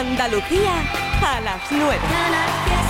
Andalucía a las 9.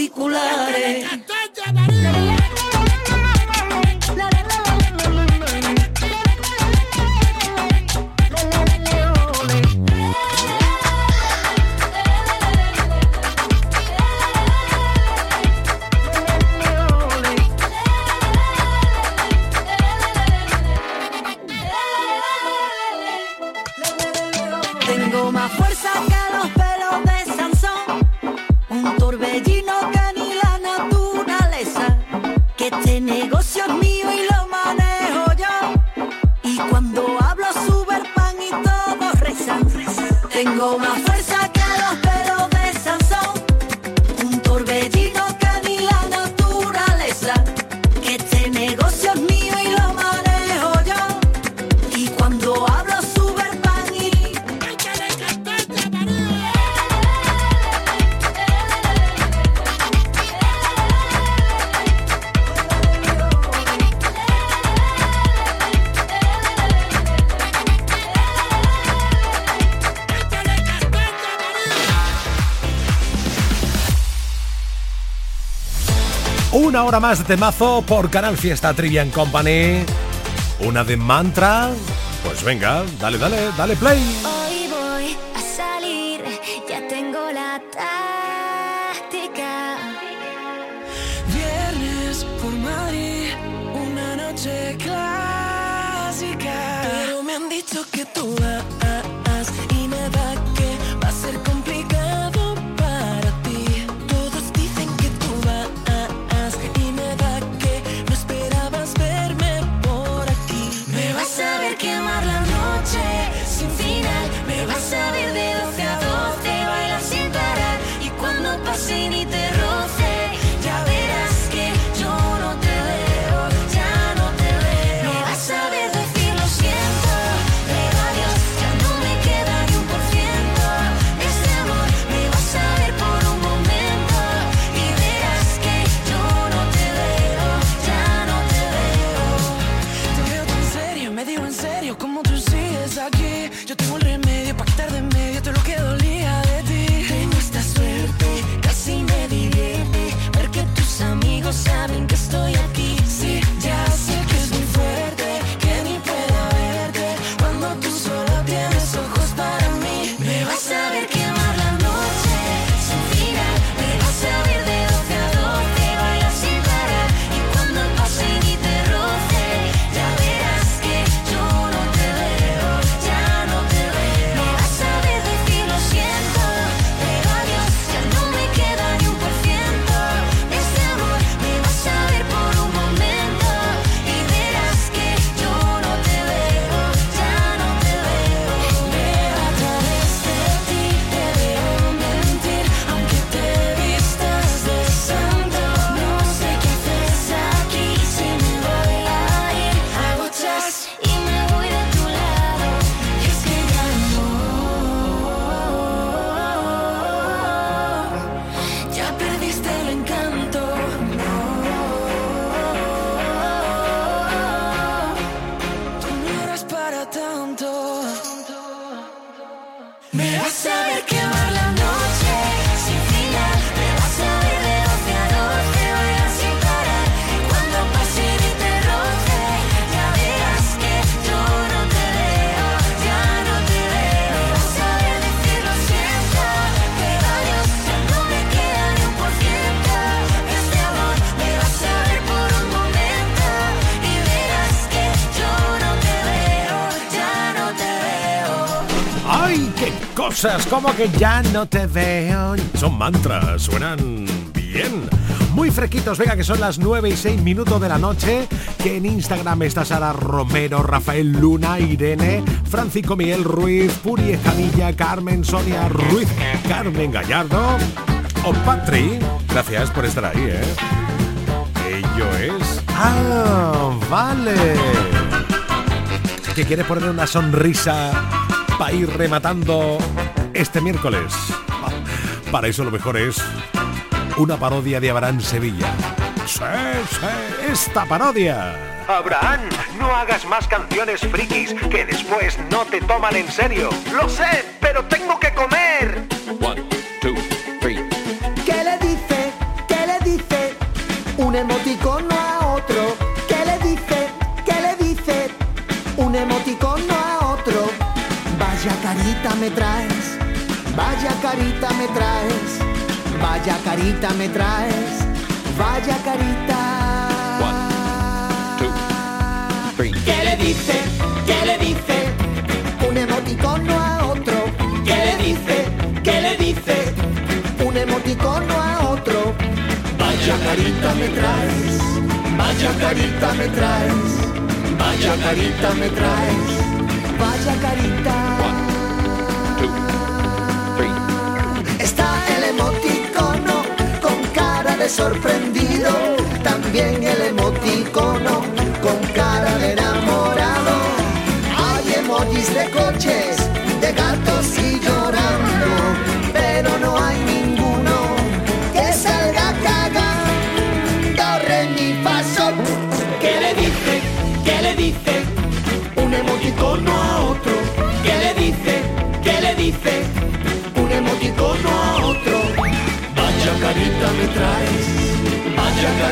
auriculares. Una hora más de temazo por Canal Fiesta Trivian Company. Una de mantra. Pues venga, dale, dale, dale play. tonto. Me vas a ver que va cosas como que ya no te veo. Son mantras, suenan bien. Muy fresquitos, venga que son las 9 y 6 minutos de la noche, que en Instagram está Sara Romero, Rafael Luna, Irene, Francisco Miguel Ruiz, Puri Escamilla, Carmen Sonia Ruiz, Carmen Gallardo o Patri. Gracias por estar ahí, ¿eh? Ello es... Ah, vale. Que quieres poner una sonrisa para ir rematando este miércoles. Para eso lo mejor es una parodia de Abraham Sevilla. Sí, sí, esta parodia. Abraham, no hagas más canciones frikis que después no te toman en serio. Lo sé, pero tengo que comer. One, two, three. ¿Qué le dice? ¿Qué le dice? Un emoticono a otro. ¿Qué le dice? ¿Qué le dice? Un emoticono a otro. Vaya carita me traes. Vaya carita me traes. Vaya carita me traes. Vaya carita. two, three. ¿Qué le dice? ¿Qué le dice? Un emoticono a otro. ¿Qué le dice? ¿Qué le dice? Un emoticono a otro. Vaya carita me traes. Vaya carita me traes. Vaya carita me traes. Vaya carita. Two, three. Está el emoticono con cara de sorprendido. También el emoticono con cara de enamorado. Hay emojis de coches, de gatos y llorando.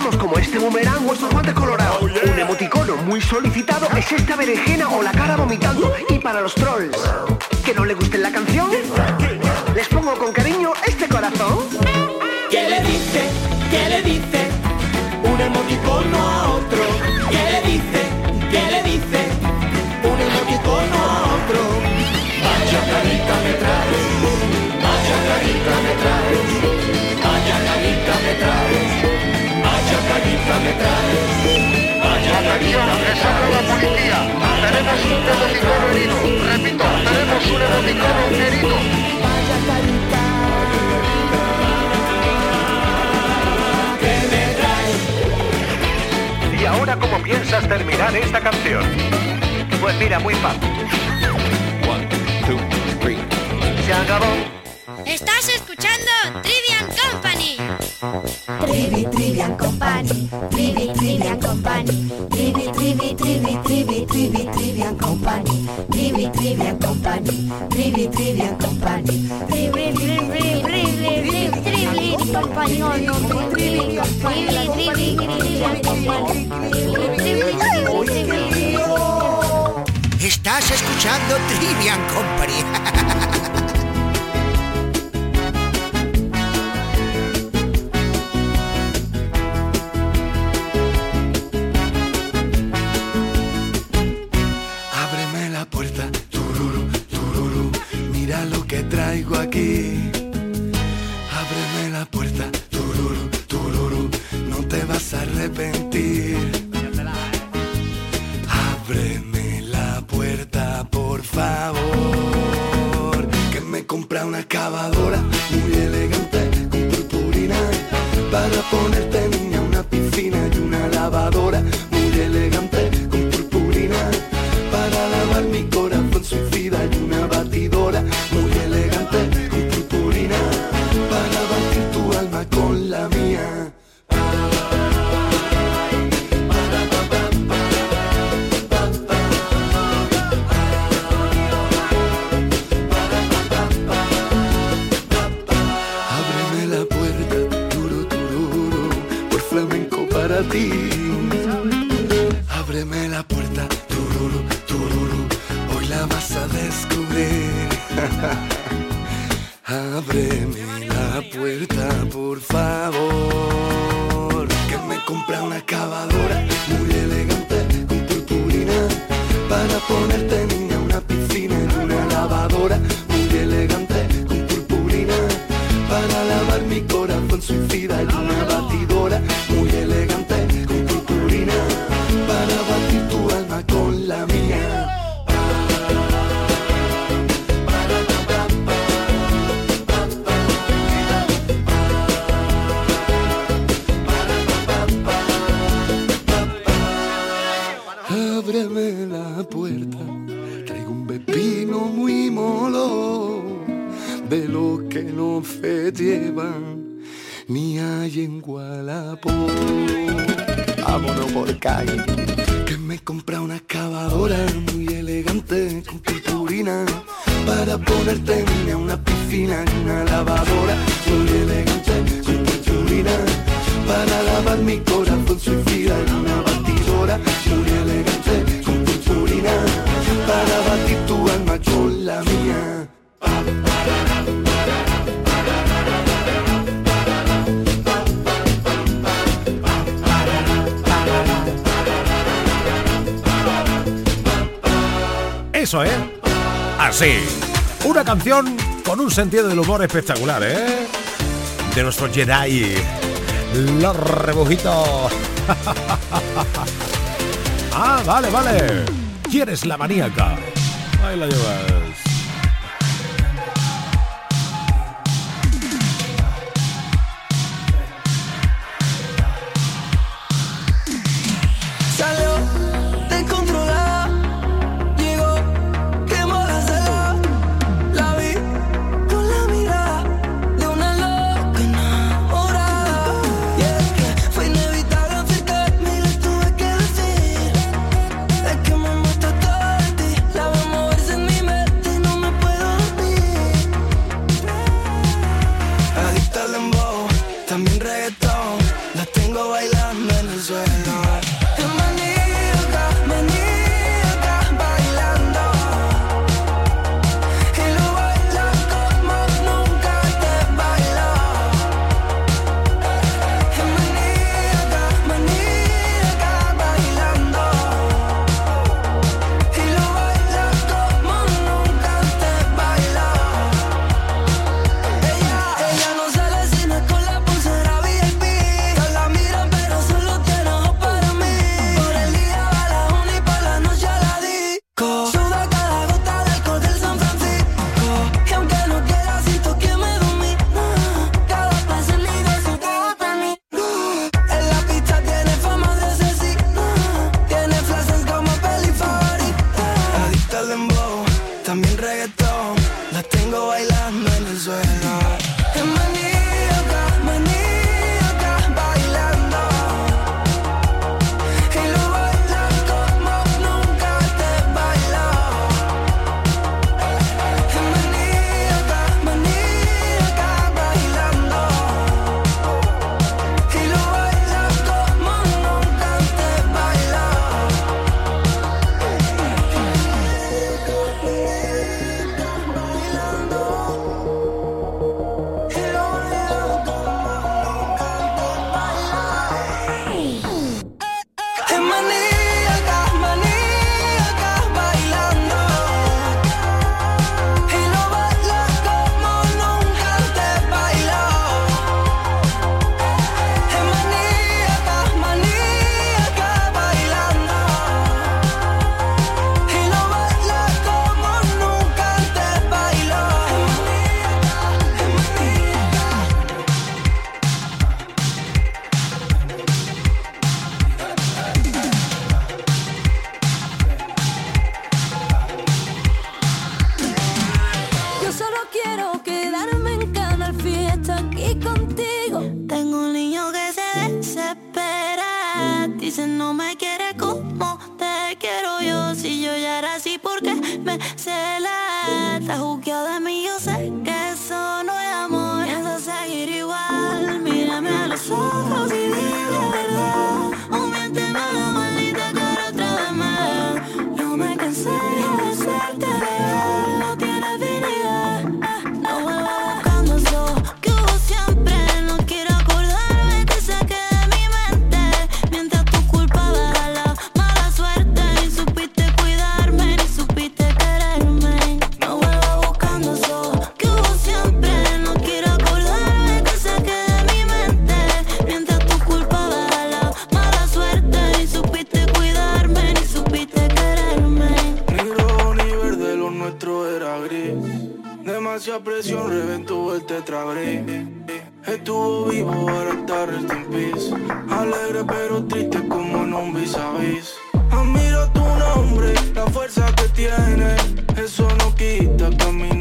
Usamos, como este boomerang o estos guantes colorados. Un emoticono muy solicitado es esta berenjena o la cara vomitando. Y para los trolls, ¿que no le guste la canción? Les pongo con cariño este corazón. Carita me traes. Vaya carita me traes. la policía. Tenemos un emoticono herido. Repito, tenemos un emoticono herido. Vaya carita. ¿Qué me traes? ¿Y ahora cómo piensas terminar esta canción? Pues mira, muy fácil. One, two, three. Se acabó. Trivi, Trivian Company, Trivi, Trivian Company, Trivi, Trivi, Trivi, Trivi, Trivi, Trivian Company, Trivi, Trivian Company, Trivi, Trivian Company, Trivi, Trivi, Trivi, Trivi, Trivi, Trivi, Trivi, Trivian Company, Trivi, Trivi, Trivi, Estás escuchando Trivian Company. Be. sentido del humor espectacular, ¿eh? De nuestro Jedi. Los rebujitos. ah, vale, vale. ¿Quieres la maníaca? gimnasio reventó el tetrabrick. Estuvo vivo, para está rest. Alegre pero triste como en un vis a vis. Admiro tu nombre, la fuerza que tiene. Eso no quita caminar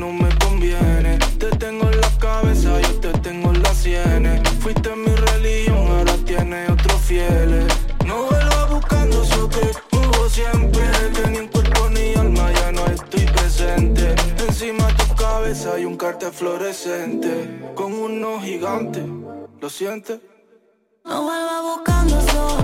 cartel fluorescente. Con unos gigantes, ¿lo sientes? No vuelva buscando eso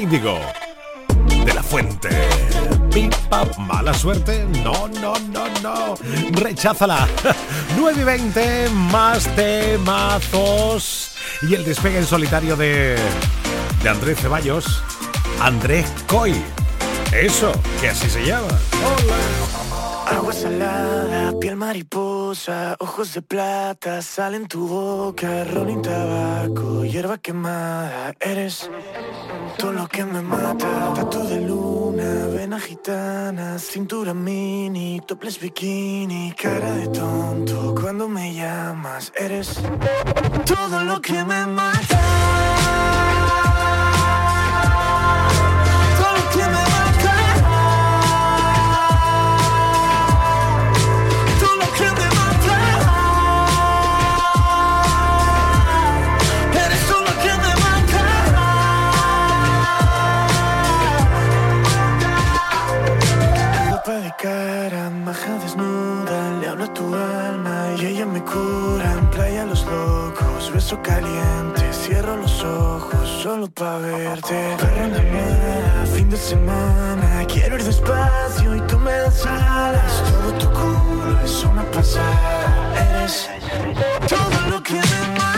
Índigo. De la Fuente. Pipa, mala suerte. No, no, no, no. Recházala. 9 y 20, más temazos. Y el despegue en solitario de, de Andrés Ceballos. Andrés Coy. Eso, que así se llama. Agua salada, piel mariposa, ojos de plata, sal en tu boca, rolling tabaco, hierba quemada, eres todo lo que me mata, tatu de luna, vena gitana, cintura mini, topless bikini, cara de tonto, cuando me llamas, eres todo lo que me mata. Todo lo que cara, maja desnuda Le hablo a tu alma y ella me cura En playa los locos, beso caliente Cierro los ojos solo pa' verte. Perra en la mar, fin de semana Quiero ir despacio y tú me das alas. Todo tu culo es una pasada Eres todo lo que me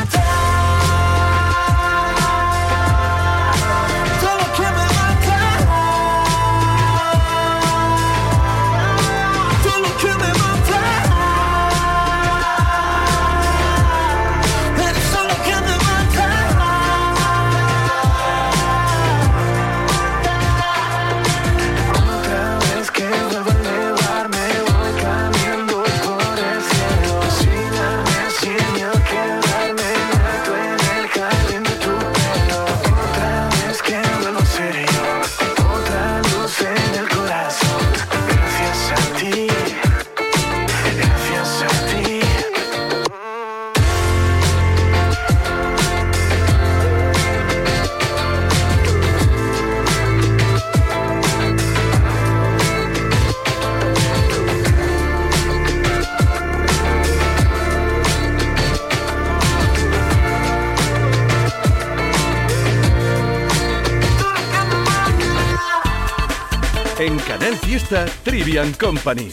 Company.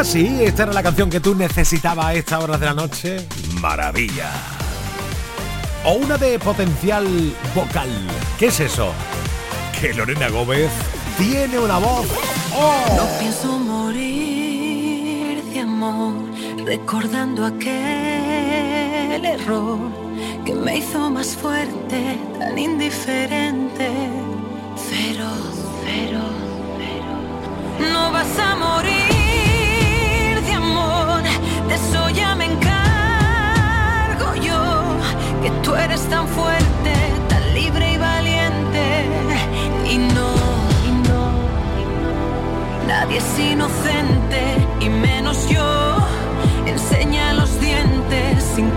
Ah, sí, esta era la canción que tú necesitabas a estas horas de la noche. Maravilla. O una de potencial vocal. ¿Qué es eso? Que Lorena Gómez tiene una voz. ¡Oh! No pienso morir amor, recordando aquel error que me hizo más fuerte, tan indiferente, feroz, feroz, feroz. No vas a morir. que tú eres tan fuerte, tan libre y valiente. Y no, y no, y no, nadie es inocente, y menos yo. Enseña los dientes sin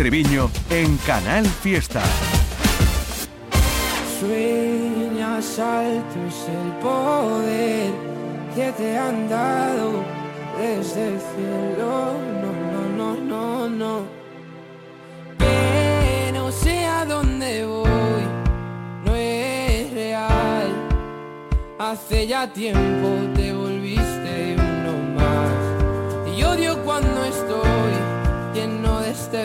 Treviño en Canal Fiesta. Sueñas altos el poder que te han dado desde el cielo. No, no, no, no, no. Pero sé a dónde voy, no es real. Hace ya tiempo te volviste uno más. Y odio cuando estoy lleno de este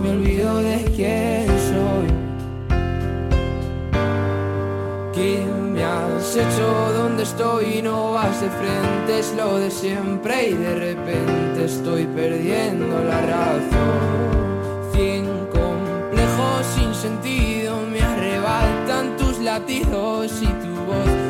me olvido de quién soy. ¿Qué me has hecho? ¿Dónde estoy? No vas de frente, es lo de siempre y de repente estoy perdiendo la razón. Cien complejos sin sentido me arrebatan tus latidos y tu voz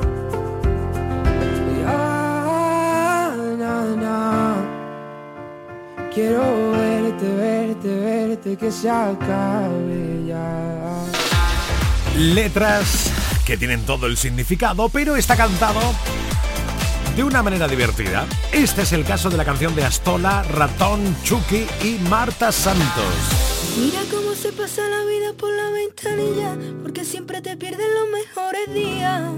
Quiero verte, verte, verte, que se acabe ya. Letras que tienen todo el significado, pero está cantado de una manera divertida. Este es el caso de la canción de Astola, Ratón, Chucky y Marta Santos. Mira cómo se pasa la vida por la ventanilla, porque siempre te pierden los mejores días.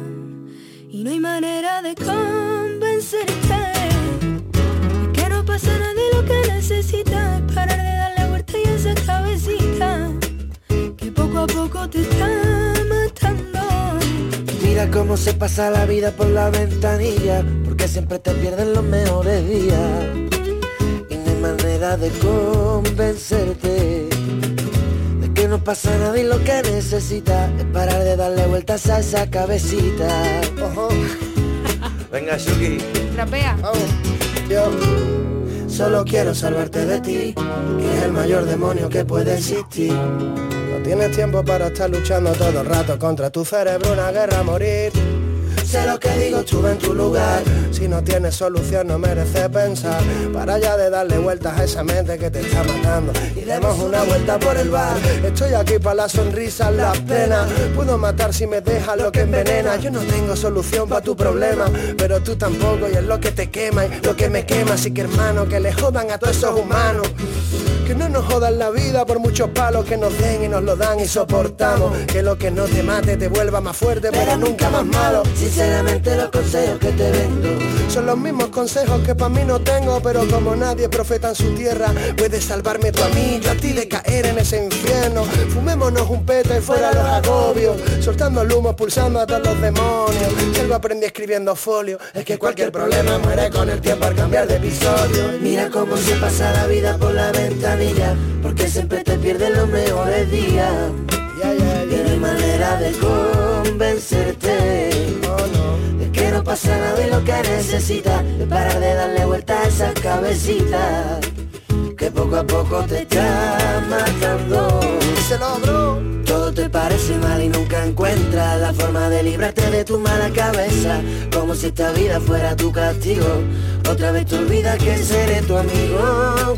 Y no hay manera de convencerte. No pasa nada de lo que necesitas, es parar de darle vuelta y esa cabecita, que poco a poco te está matando. Mira cómo se pasa la vida por la ventanilla, porque siempre te pierden los mejores días. Y no hay manera de convencerte de que no pasa nada y lo que necesitas es parar de darle vueltas a esa cabecita. Ojo. Venga, Shuki. Trapea. Yo solo quiero salvarte de ti, que es el mayor demonio que puede existir. No tienes tiempo para estar luchando todo el rato contra tu cerebro, una guerra a morir. Sé lo que digo, estuve en tu lugar. Si no tienes solución no merece pensar. Para ya de darle vueltas a esa mente que te está matando. Y demos una vuelta por el bar. Estoy aquí para las sonrisas, las penas Puedo matar si me dejas lo que envenena. Yo no tengo solución para tu problema Pero tú tampoco y es lo que te quema y lo que me quema. Así que hermano, que le jodan a todos esos humanos que no nos jodan la vida por muchos palos que nos den y nos lo dan y soportamos. Que lo que no te mate te vuelva más fuerte pero nunca más malo. Sinceramente los consejos que te vendo. Son los mismos consejos que para mí no tengo Pero como nadie profeta en su tierra Puedes salvarme tú a mí, yo a ti de caer en ese infierno. Fumémonos un peta y fuera los agobios Soltando el humo, pulsando a todos los demonios. Si algo aprendí escribiendo folio Es que cualquier problema muere con el tiempo al cambiar de episodio. Mira cómo se pasa la vida por la Porque siempre te pierden los mejores días Tiene manera de convencerte Es que no pasa nada y lo que necesitas Es parar de darle vuelta a esa cabecita Que poco a poco te está matando. Díselo, bro. Todo te parece mal y nunca encuentras La forma de librarte de tu mala cabeza. Como si esta vida fuera tu castigo. Otra vez te olvidas que seré tu amigo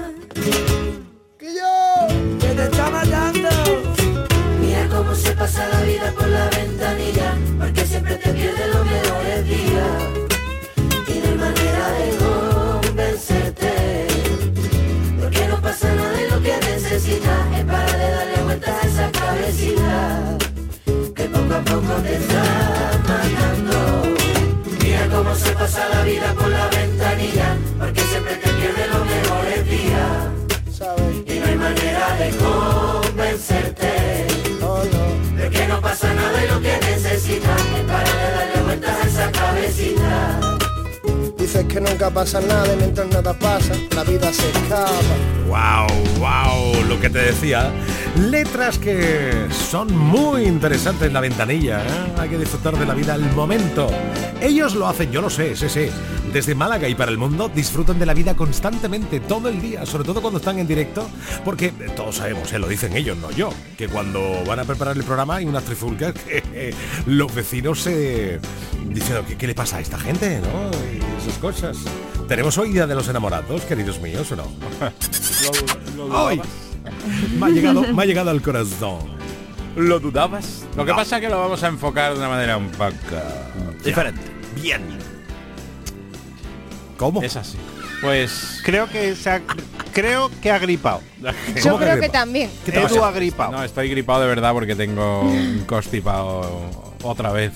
pasa la vida por la ventanilla, porque siempre te pierdes los mejores días. Tiene manera de convencerte, porque no pasa nada de lo que necesitas, es para de darle vueltas a esa cabecita, que poco a poco te está matando. Mira cómo se pasa la vida por la ventanilla, porque siempre te pierdes los mejores días. Y no hay manera de que nunca pasa nada y mientras nada pasa, la vida se escapa. Wow, wow, lo que te decía. Letras que son muy interesantes en la ventanilla. ¿eh? Hay que disfrutar de la vida al momento. Ellos lo hacen, yo lo sé, sí, sí. Desde Málaga y para el mundo disfrutan de la vida constantemente, todo el día, sobre todo cuando están en directo, porque todos sabemos, eh, lo dicen ellos, no yo, que cuando van a preparar el programa hay unas trifulcas que los vecinos se diciendo ¿qué, le pasa a esta gente, ¿no? Esas cosas. ¿Tenemos hoy Día de los Enamorados, queridos míos, o no? ¡Ay! Me ha llegado, me ha llegado al corazón. ¿Lo dudabas? Lo que pasa es que lo vamos a enfocar de una manera un poco diferente. Bien. ¿Cómo? Es así. Pues Creo que se ha, creo que ha gripado. Yo creo que también. ¿Qué te Edu ha gripado. No, estoy gripado de verdad porque tengo un constipado otra vez.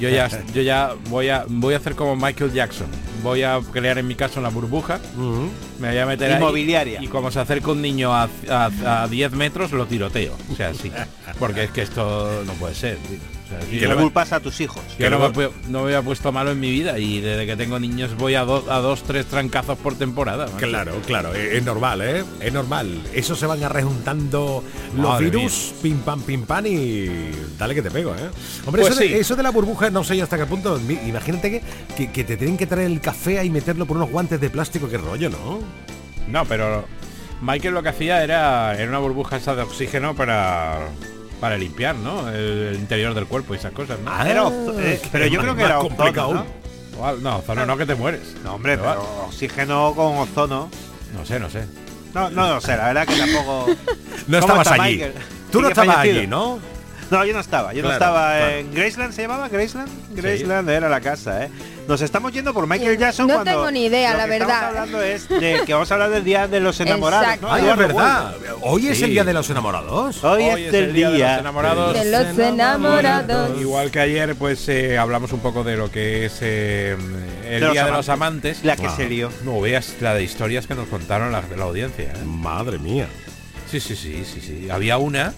Yo ya, yo ya voy a voy a hacer como Michael Jackson. Voy a crear en mi casa una burbuja. Me voy a meter ahí Inmobiliaria. y como se acerca un niño a 10 metros lo tiroteo. O sea, sí. Porque es que esto no puede ser. tío. O sea, Y yo le no me- culpas a tus hijos. yo no me, no me había puesto malo en mi vida y desde que tengo niños voy a, do- a dos, tres trancazos por temporada. Claro, claro, es, es normal, ¿eh? Es normal. Eso se van a rejuntando los Madre virus, pim pam, pim pam y dale que te pego, ¿eh? Hombre, Pues eso, de, sí. eso de la burbuja no sé yo hasta qué punto. Imagínate que, que, que te tienen que traer el café y meterlo por unos guantes de plástico, qué rollo, ¿no? No, pero Michael lo que hacía era, era una burbuja esa de oxígeno para para limpiar, ¿no? El interior del cuerpo y esas cosas, ¿no? Era ozo- eh, pero yo creo que era ozono, ¿no? No, ozono no, que te mueres. No, hombre, Pero pero oxígeno con ozono. No sé, no sé. No, no, no sé, la verdad que tampoco. No ¿Cómo estabas allí. Michael? Tú no estabas fallecido. allí, ¿no? No, yo no estaba. Yo no estaba claro. en Graceland, ¿se llamaba Graceland? Graceland era la casa, ¿eh? Nos estamos yendo por Michael Jackson No cuando tengo ni idea, lo la que estamos verdad. hablando es de que vamos a hablar del Día de los Enamorados, Exacto. ¿no? Ay, Eduardo es verdad. Hoy es el Sí. día de los enamorados. Hoy, es el día, de los enamorados. De los enamorados. Igual que ayer, pues eh, hablamos un poco de lo que es eh, el De los día de los amantes. La que Ah. se lió. No veas la de historias que nos contaron la, de la audiencia. ¿eh? Madre mía. Sí, sí, sí, sí, sí. Había una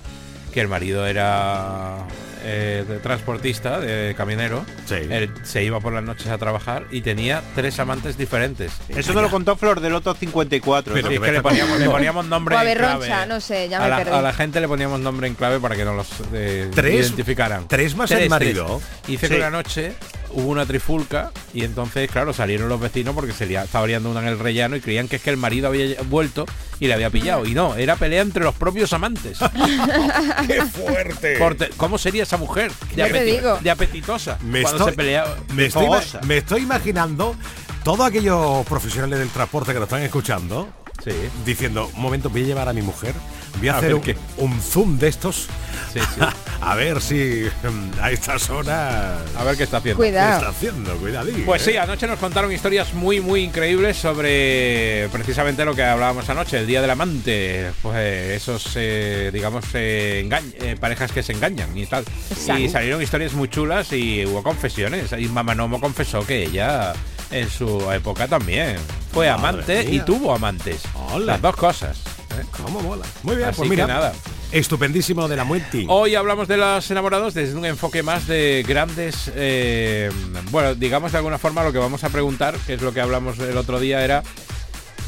que el marido era eh, de transportista, de camionero. Sí. Él se iba por las noches a trabajar y tenía tres amantes diferentes. Eso nos lo contó Flor del Loto 54. Pero ¿no? sí, es que le poníamos, le poníamos nombre en clave. no sé, ya a, la, perdí. a la gente le poníamos nombre en clave para que no los eh, ¿Tres? identificaran. ¿Tres más el marido? Dice Sí. que una noche hubo una trifulca y entonces, claro, salieron los vecinos porque se lia- estaba liando una en el rellano y creían que es que el marido había vuelto y le había pillado. Y no, era pelea entre los propios amantes. ¡Qué fuerte! Porque, ¿Cómo sería esa mujer? De, Ya te digo. de apetitosa. Me cuando estoy, se peleaba. me, estoy, ima- fogosa. me estoy imaginando todos aquellos profesionales del transporte que lo están escuchando Sí. diciendo, un momento, voy a llevar a mi mujer, voy a, A hacer un, qué. un zoom de estos, Sí, sí. a ver si mm, a estas horas A ver qué está haciendo. ¿qué Cuidado. está haciendo, cuidadín. Pues sí, ¿eh? anoche nos contaron historias muy, muy increíbles sobre precisamente lo que hablábamos anoche, el Día del Amante. Pues eh, esos, eh, digamos, eh, engañ- eh, parejas que se engañan y tal. Exacto. Y salieron historias muy chulas y hubo confesiones. Y Mamá Nomo confesó que ella en su época también fue Madre amante y tuvo amantes. Hola. Las dos cosas. ¿Eh? ¿Cómo mola? Muy bien, Así pues mira, que nada. estupendísimo de la muerte. Hoy hablamos de los enamorados desde un enfoque más de grandes, eh, bueno, digamos de alguna forma lo que vamos a preguntar, que es lo que hablamos el otro día, era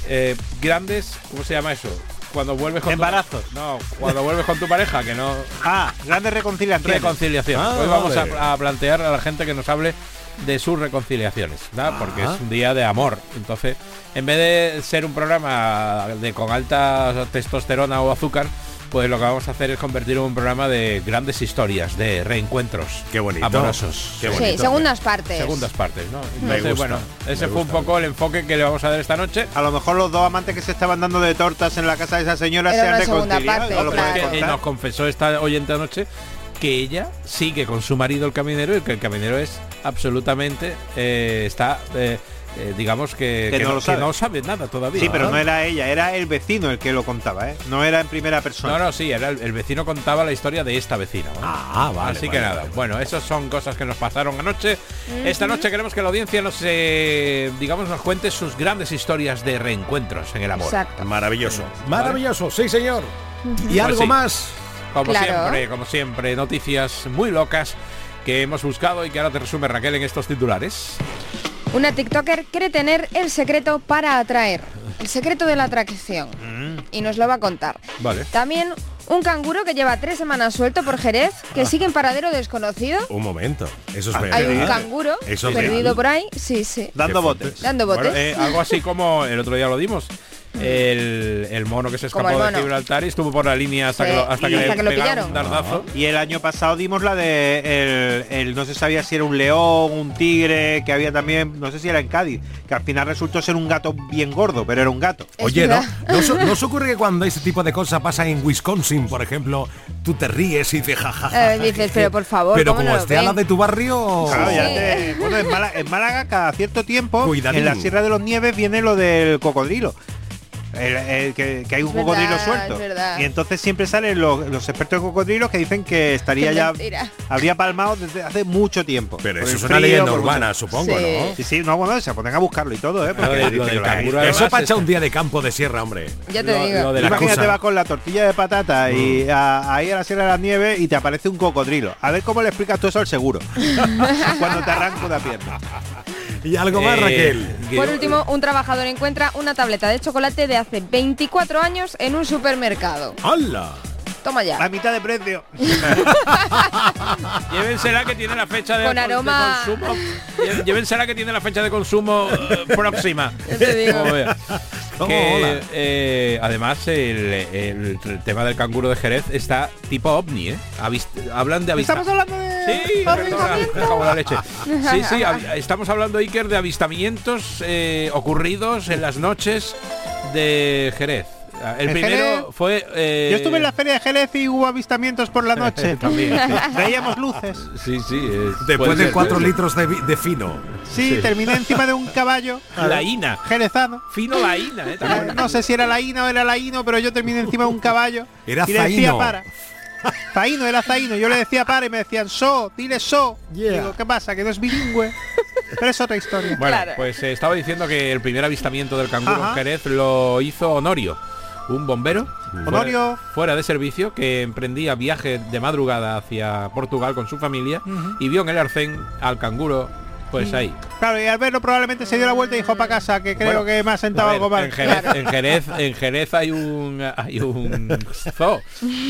eh, grandes, ¿cómo se llama eso? Cuando vuelves con Embarazos. Tu, no, cuando vuelves con tu pareja, que no Ah, grandes reconciliaciones. reconciliación. Ah, Hoy vamos a plantear a la gente que nos hable de sus reconciliaciones, ¿verdad? porque es un día de amor. Entonces, en vez de ser un programa de con alta testosterona o azúcar, pues lo que vamos a hacer es convertirlo en un programa de grandes historias, de reencuentros Qué bonito. amorosos. Qué Sí, segundas partes. Segundas partes, ¿no? Me Entonces, gusta, bueno, me ese fue un poco el enfoque que le vamos a dar esta noche. A lo mejor los dos amantes que se estaban dando de tortas en la casa de esa señora Era se han reconciliado. parte, ¿no lo claro. puedes que, eh, nos confesó esta oyente anoche que ella sigue con su marido el caminero y que el caminero es absolutamente eh, está eh, eh, digamos que, Que que no lo que sabe. no sabe nada todavía. Sí, pero no era ella, era el vecino el que lo contaba, ¿eh? No era en primera persona. No, no, sí, era el, el vecino contaba la historia de esta vecina. ¿vale? Ah, vale, Así vale, que nada, bueno, esas son cosas que nos pasaron anoche. Esta noche queremos que la audiencia nos, eh, digamos, nos cuente sus grandes historias de reencuentros en el amor. Exacto. Maravilloso. Maravilloso, sí, señor. ¿Y Pues algo sí. más? Como Claro. siempre, como siempre, noticias muy locas que hemos buscado y que ahora te resume Raquel en estos titulares. Una TikToker quiere tener el secreto para atraer. El secreto de la atracción. Y nos lo va a contar. Vale. También un canguro que lleva tres semanas suelto por Jerez, que sigue en paradero desconocido. Un momento. Eso es Hay un canguro Eso es perdido real. por ahí. Sí, sí. Dando botes. fuerte. Dando botes. Bueno, eh, algo así como el otro día lo dimos. El, el mono que se escapó de. Gibraltar y estuvo por la línea hasta Sí, que lo, hasta que hasta le que lo pegaron un pillaron. dardazo. Y el año pasado dimos la de el, el- no se sabía si era un león, un tigre, que había también, no sé si era en Cádiz, que al final resultó ser un gato bien gordo, pero era un gato. Es Oye, ¿no? ¿No, os- no os ocurre que cuando este tipo de cosas pasa en Wisconsin, por ejemplo, tú te ríes y dices jajaja? Eh, dices, pero por favor, Pero ¿cómo como esté a la de tu barrio. Claro, ya Sí. te- bueno, en Málaga, en Málaga cada cierto tiempo, Cuidadín. en la Sierra de los Nieves viene lo del cocodrilo. El- el que, que hay un verdad, cocodrilo suelto. Y entonces siempre salen los, los expertos de cocodrilos que dicen que estaría Qué ya mentira. habría palmado desde hace mucho tiempo. Pero eso es una leyenda urbana, mucho- supongo, Sí. ¿no? Sí, sí, no, bueno, se ponen a buscarlo y todo, ¿eh? Porque canguro, Eso pacha es- un día de campo de sierra, hombre. Ya te Lo- digo. lo de la Imagínate, cosa. vas con la tortilla de patata y a- ahí a la Sierra de las Nieves y te aparece un cocodrilo. A ver cómo le explicas tú eso al seguro. Cuando te arranca una pierna. Y algo más, Eh, Raquel. que- Por último, un trabajador encuentra una tableta de chocolate de hace 24 años en un supermercado. ¡Hala! Toma A ya. mitad de precio. Llévensela que tiene la fecha de, Con de aroma. consumo. Lle- Llévensela que tiene la fecha de consumo eh, próxima. Ya te digo. Como vea. ¿Cómo Que, mola? eh, además el, el- el tema del canguro de Jerez está tipo ovni, ¿eh? Avist- hablan de Estamos avistamientos. hablando de... Sí, perdona, avistamiento. me cago en la leche. Sí, sí, estamos hablando, Iker, de avistamientos eh, ocurridos en las noches de Jerez. El ¿En primero Jerez? fue... eh, Yo estuve en la feria de Jerez y hubo avistamientos por la noche. También. Veíamos luces. Sí, sí. eh, Después de ser, cuatro ser. litros de, fino. Sí, terminé encima de un caballo. La ina. Jerezano. Fino la ina, ¿eh? No sé si era la ina o era la ino, pero yo terminé encima de un caballo. Era y le decía zaino. para. Zaino, era Zaino. Yo le decía para y me decían so, dile so. Yeah. Digo, ¿qué pasa? Que no es bilingüe. Pero es otra historia. Bueno, Claro. pues eh, estaba diciendo que el primer avistamiento del canguro en Ajá. Jerez lo hizo Honorio, un bombero Honorio. fuera, fuera de servicio que emprendía viaje de madrugada hacia Portugal con su familia y vio en el arcén al canguro pues ahí. Claro, y al verlo probablemente se dio la vuelta y dijo para casa, que creo Bueno, que me ha sentado ver, algo mal. En Jerez, en Jerez, en Jerez hay un hay un zoo.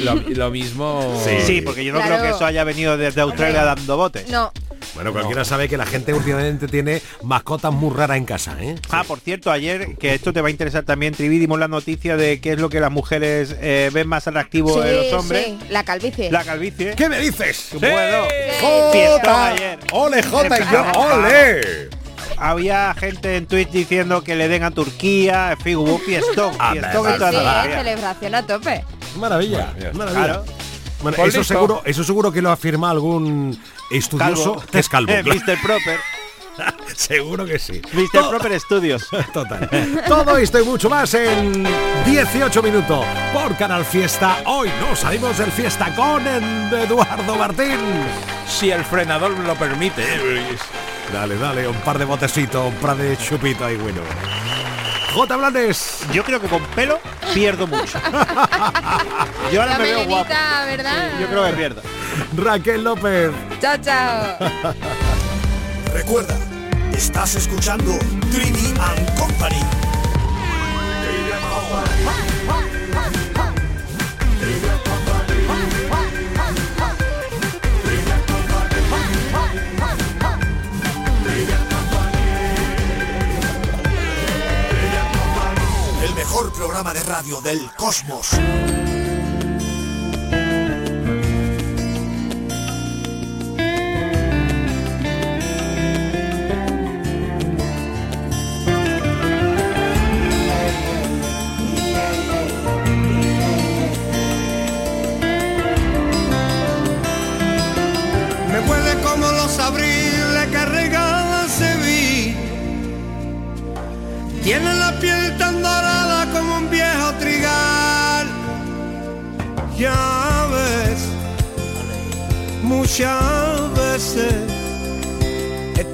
Lo, lo mismo. Sí, sí, porque yo no Claro. creo que eso haya venido desde Australia dando botes. No, Bueno, cualquiera sabe que la gente últimamente tiene mascotas muy raras en casa, ¿eh? Ah, por cierto, ayer, que esto te va a interesar también, Trivi, dimos la noticia de qué es lo que las mujeres eh, ven más atractivo sí, en los hombres. sí, la calvicie. La calvicie. ¿Qué me dices? Bueno, Sí. ¡Jota! ayer. ¡Ole, Jota! Y yo. ¡ole! Había gente en Twitch diciendo que le den a Turquía, en fin, hubo fiestón, Ah, fiestón en toda la celebración a tope. Maravilla, Bueno, maravilla. Claro. Bueno, Pues eso seguro, eso seguro que lo afirma algún estudioso Calvo. que es calvo. Eh, claro. Mr. Proper. seguro que sí. Mr. Proper Studios. Total. Todo esto y mucho más en 18 minutos por Canal Fiesta. Hoy no salimos del fiesta con Eduardo Martín. Si el frenador lo permite. Dale, dale, un par de botecitos, un par de chupitos ahí, bueno. J. Blanes. Yo creo que con pelo pierdo mucho. Yo ahora La me veo guapo. ¿verdad? Yo creo que pierdo. Raquel López. Chao, chao. Recuerda, estás escuchando Trivi and Company. Mejor programa de radio del cosmos.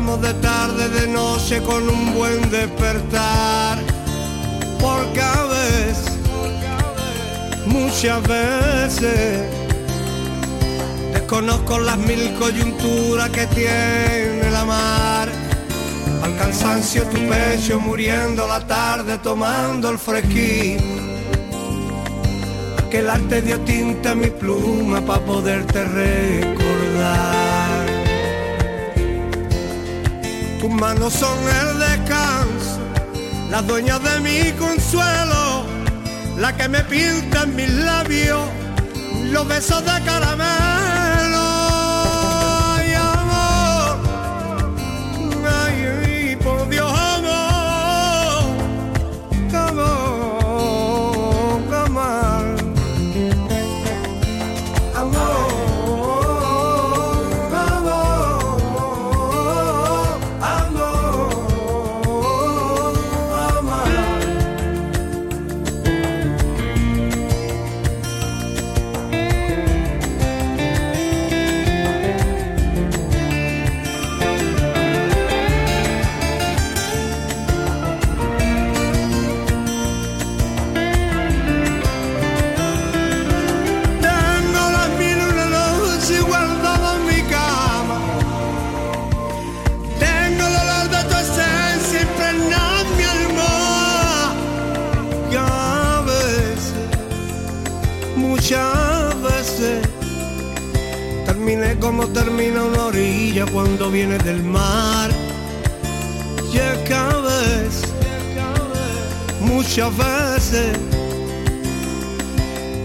De tarde, de noche con un buen despertar. Porque a veces, muchas veces Desconozco las mil coyunturas que tiene la mar. Al cansancio tu pecho muriendo la tarde tomando el fresquín. Aquel arte dio tinta a mi pluma para poderte recordar. Tus manos son el descanso, las dueñas de mi consuelo, la que me pinta en mis labios los besos de caramelo. Termina una orilla cuando viene del mar. Y es que a veces, muchas veces,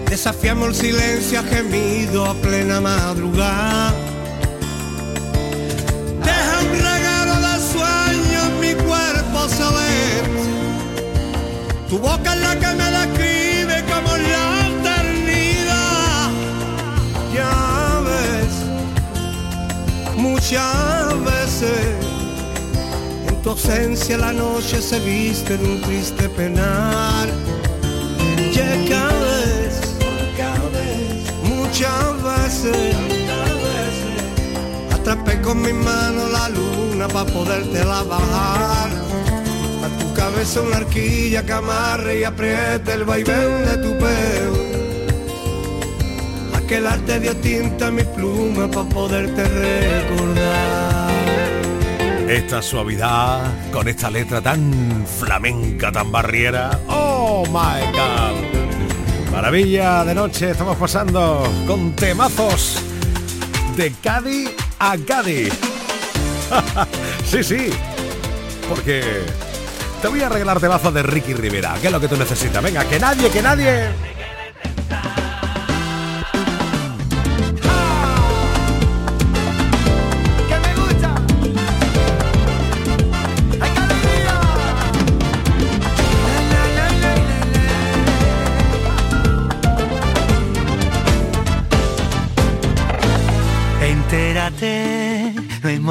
Desafiamos el silencio a gemido a plena madrugada. Deja un regalo de sueño mi cuerpo celeste. Tu boca es la que me describe muchas veces en tu ausencia la noche se viste de un triste penar. Y cada vez muchas veces atrapé con mi mano la luna para podértela bajar. A tu cabeza una arquilla que amarre y apriete el vaivén de tu pelo. Aquel arte dio tinta a mi pluma para poderte recordar. Esta suavidad con esta letra tan flamenca, tan barriera. Oh my god. Maravilla de noche estamos pasando con temazos de Cádiz a Cádiz. sí, sí. Porque te voy a arreglar temazos de Ricky Rivera, que es lo que tú necesitas. Venga, que nadie, que nadie.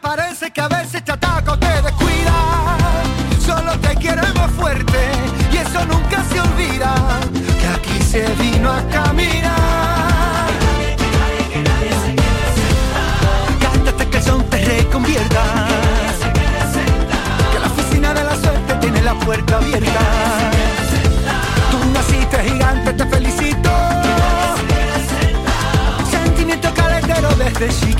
parece que a veces te ataca o te descuida. Solo te quiere más fuerte y eso nunca se olvida. Que aquí se vino a caminar. Gástate que el son te reconvierta. Que la oficina de la suerte tiene la puerta abierta. Tú naciste gigante, te felicito. Sentimiento calentero desde chiquito.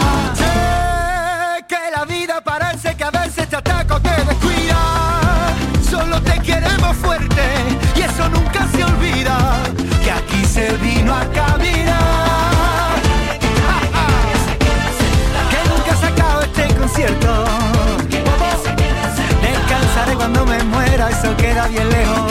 Te ataca te descuida, solo te queremos fuerte y eso nunca se olvida, que aquí se vino a caminar. Que nunca se acabe este concierto. Descansaré cuando me muera, eso queda bien lejos.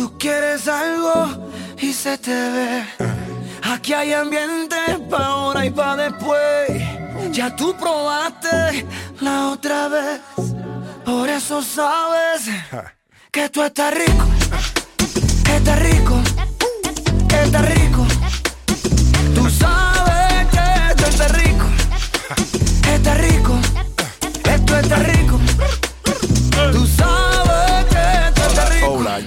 Tú quieres algo y se te ve. Aquí hay ambiente pa' ahora y pa' después. Ya tú probaste la otra vez. Por eso sabes que tú estás rico. Que estás rico. Que estás rico. Tú sabes que esto está rico. Que está rico. Esto está rico.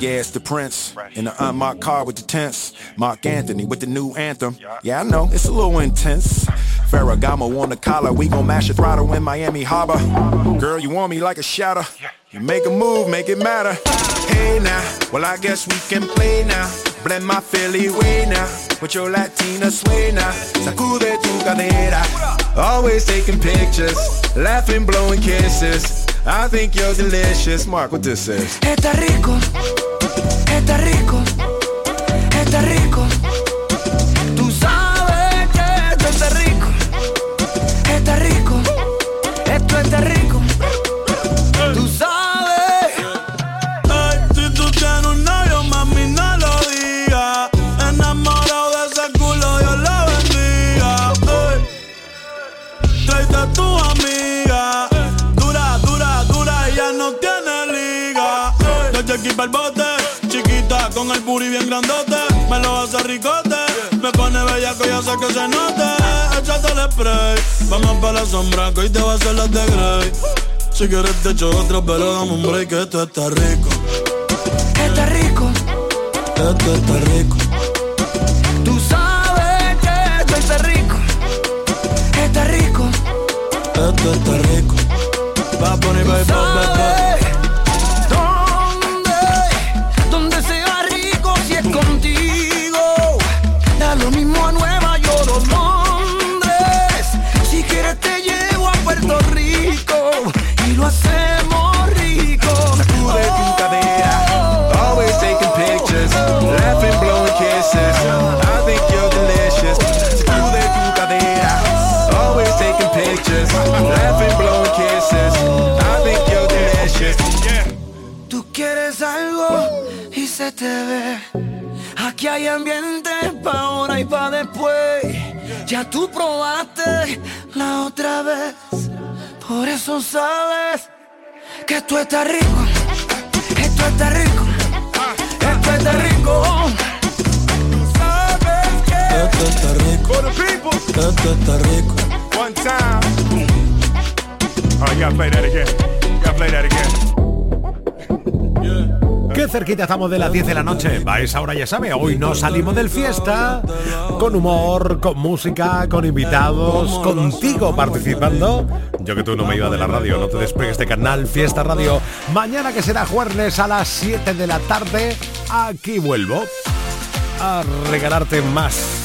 Yeah, it's the Prince. In the unmarked car with the tents. Mark Anthony with the new anthem. Yeah, I know, it's a little intense. Ferragamo on the collar, we gon' mash a throttle in Miami Harbor. Girl, you want me like a shadow. You make a move, make it matter. Hey now, well I guess we can play now. Blend my Philly way now, with your Latina sway now. Sacude tu cadera, always taking pictures, laughing, blowing kisses. I think you're delicious. Mark, what this is? Está rico, está rico, está rico. El bote, chiquita con el booty bien grandote. Me lo hace ricote, me pone bella que ya sé que se note. Échate el spray, vamos para la sombra que hoy te va a hacer las de Grey. Si quieres te echo otro, pero dame un break que esto está rico. Está rico, Esto está rico. tú sabes que esto está rico, está rico. Esto está rico. Va a poner baby, lo hacemos rico. Sacude tu cadera, always taking pictures, laughing, blowing kisses. I think you're delicious. Sacude tu cadera, always taking pictures, laughing, blowing kisses. I think you're delicious. Tú quieres algo y se te ve. Aquí hay ambiente pa' ahora y pa' después. Ya tú probaste eso sabes que esto está rico. Esto está rico. Esto está rico. Sabes que Esto está rico. Esto está rico. One time. Oh, you gotta play that again. You gotta play that again. Qué cerquita estamos de las 10 de la noche. A esa hora ya sabe, hoy no salimos del fiesta. Con humor, con música, con invitados, contigo participando. Yo que tú no me iba de la radio, no te despegues de canal Fiesta Radio. Mañana que será jueves a las 7 de la tarde, aquí vuelvo a regalarte más.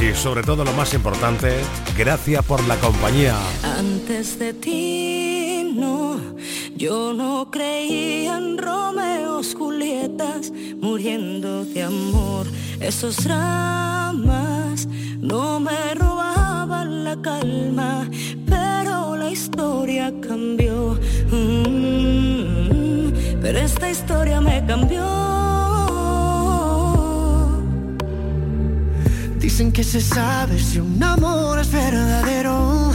Y sobre todo lo más importante, gracias por la compañía. Antes de ti, no, yo no creía en Romeos, Julietas, muriendo de amor. Esos dramas no me robaban la calma, pero la historia cambió. Mm, pero esta historia me cambió. Dicen que se sabe si un amor es verdadero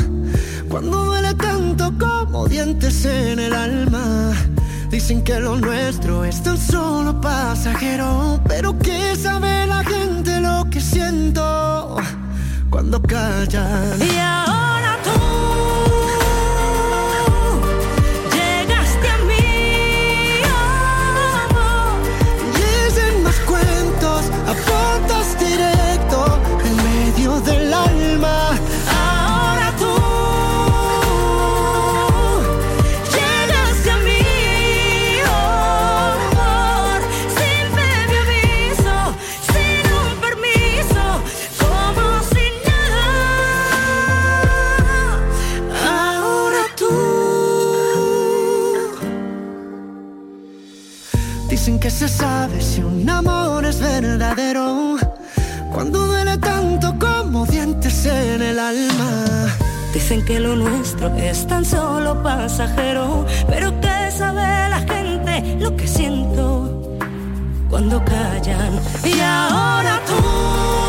Cuando duele tanto como dientes en el alma Dicen que lo nuestro es tan solo pasajero Pero que sabe la gente lo que siento Cuando ahora sabe si un amor es verdadero cuando duele tanto como dientes en el alma. Dicen que lo nuestro es tan solo pasajero, pero que sabe la gente lo que siento cuando callan. Y ahora tú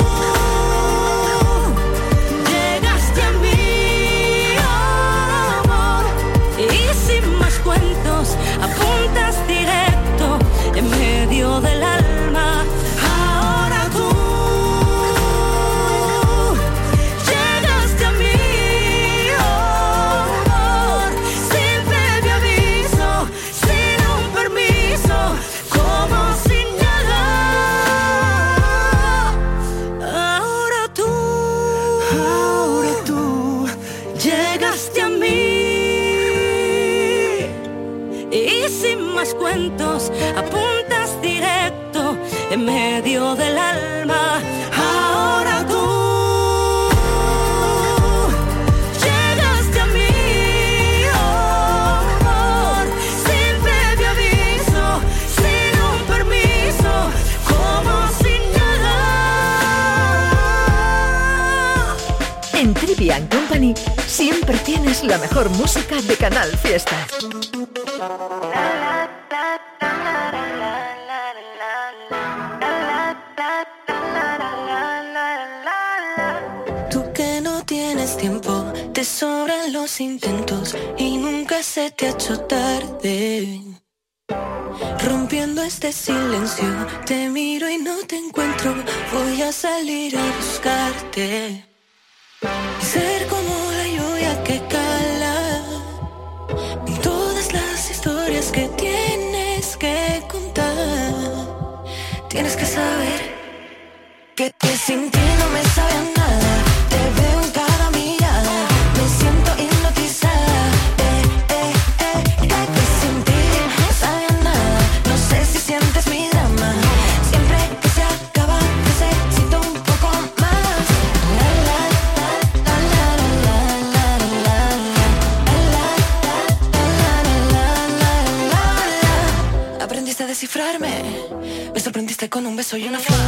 de So una.